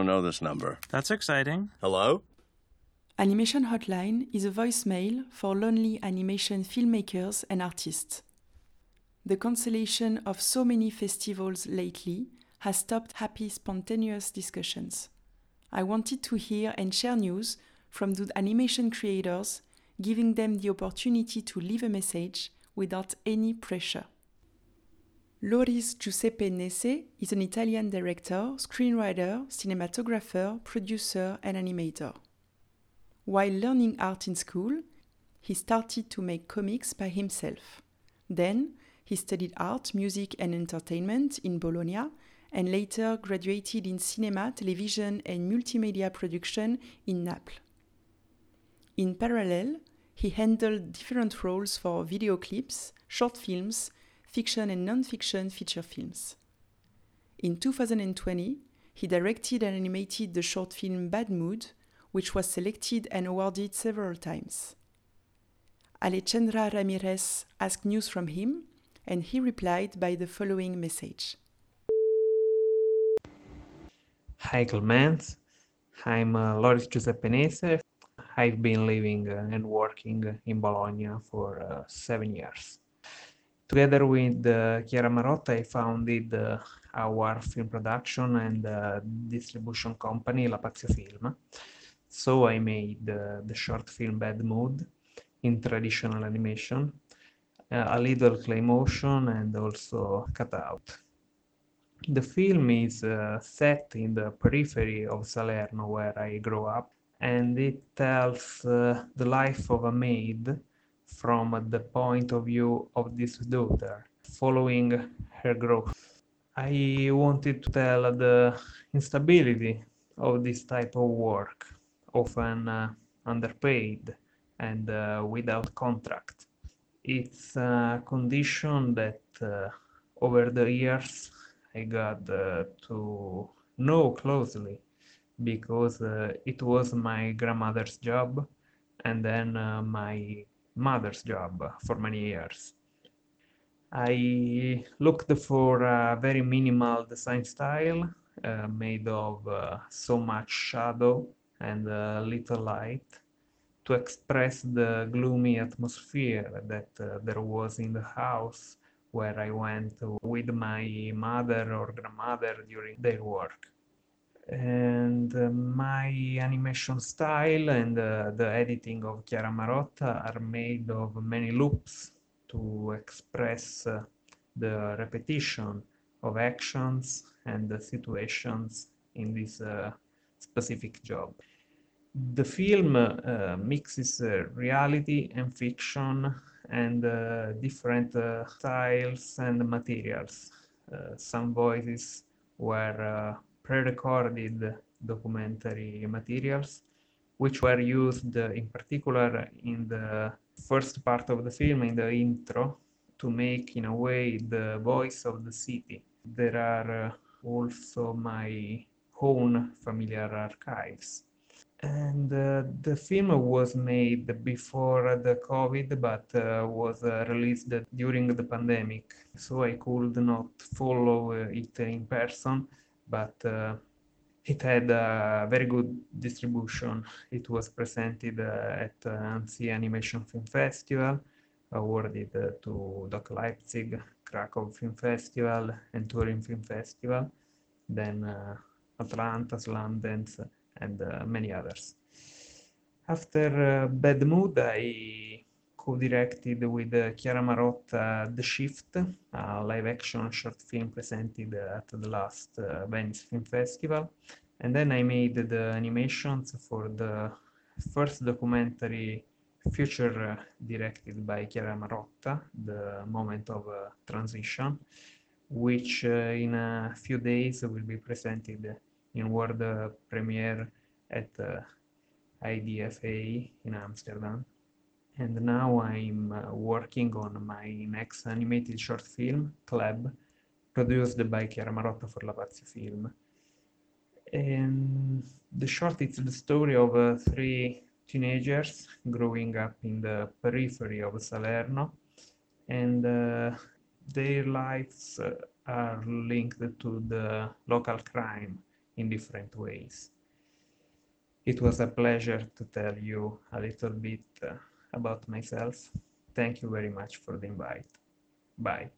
don't know this number. That's exciting. Hello? Animation Hotline is a voicemail for lonely animation filmmakers and artists. The cancellation of so many festivals lately has stopped happy, spontaneous discussions. I wanted to hear and share news from the animation creators, giving them the opportunity to leave a message without any pressure. Loris Giuseppe Nese is an Italian director, screenwriter, cinematographer, producer, and animator. While learning art in school, he started to make comics by himself. Then, he studied art, music, and entertainment in Bologna and later graduated in cinema, television, and multimedia production in Naples. In parallel, he handled different roles for video clips, short films, fiction and non-fiction feature films. In 2020, he directed and animated the short film Bad Mood, which was selected and awarded several times. Alejandra Ramirez asked news from him, and he replied by the following message. Hi Clement, I'm uh, Loris Giuseppe Nese. I've been living uh, and working in Bologna for uh, seven years. Together with uh, Chiara Marotta, I founded uh, our film production and uh, distribution company, Lapazio Film. So I made uh, the short film Bad Mood in traditional animation, uh, a little clay motion, and also cutout. The film is uh, set in the periphery of Salerno, where I grew up, and it tells the life of a maid from the point of view of this daughter, following her growth. I wanted to tell the instability of this type of work, often uh, underpaid and uh, without contract. It's a condition that uh, over the years I got uh, to know closely because uh, it was my grandmother's job and then uh, my mother's job for many years. I looked for a very minimal design style uh, made of uh, so much shadow and uh, little light to express the gloomy atmosphere that uh, there was in the house where I went with my mother or grandmother during their work and uh, my animation style and uh, the editing of Chiara Marotta are made of many loops to express uh, the repetition of actions and the situations in this uh, specific job. The film uh, mixes uh, reality and fiction and different styles and materials. some voices were pre-recorded documentary materials which were used in particular in the first part of the film in the intro to make in a way the voice of the city. There are uh, also my own familiar archives. And uh, the film was made before the covid but uh, was uh, released during the pandemic so i could not follow uh, it in person but uh, it had a very good distribution. It was presented uh, at Annecy Animation Film Festival, awarded uh, to DOK Leipzig, Krakow Film Festival, and Turin Film Festival, then uh, Atlanta, Sundance, and uh, many others. After uh, Bad Mood, I co-directed with uh, Chiara Marotta The Shift, a live-action short film presented at the last uh, Venice Film Festival. And then I made the animations for the first documentary feature uh, directed by Chiara Marotta, The Moment of uh, Transition, which uh, in a few days will be presented in world premiere at uh, IDFA in Amsterdam and now I'm uh, working on my next animated short film, Club, produced by Chiara Marotta for Lapazio Film. And the short is the story of uh, three teenagers growing up in the periphery of Salerno, and uh, their lives uh, are linked to the local crime in different ways. It was a pleasure to tell you a little bit uh, about myself. Thank you very much for the invite. Bye.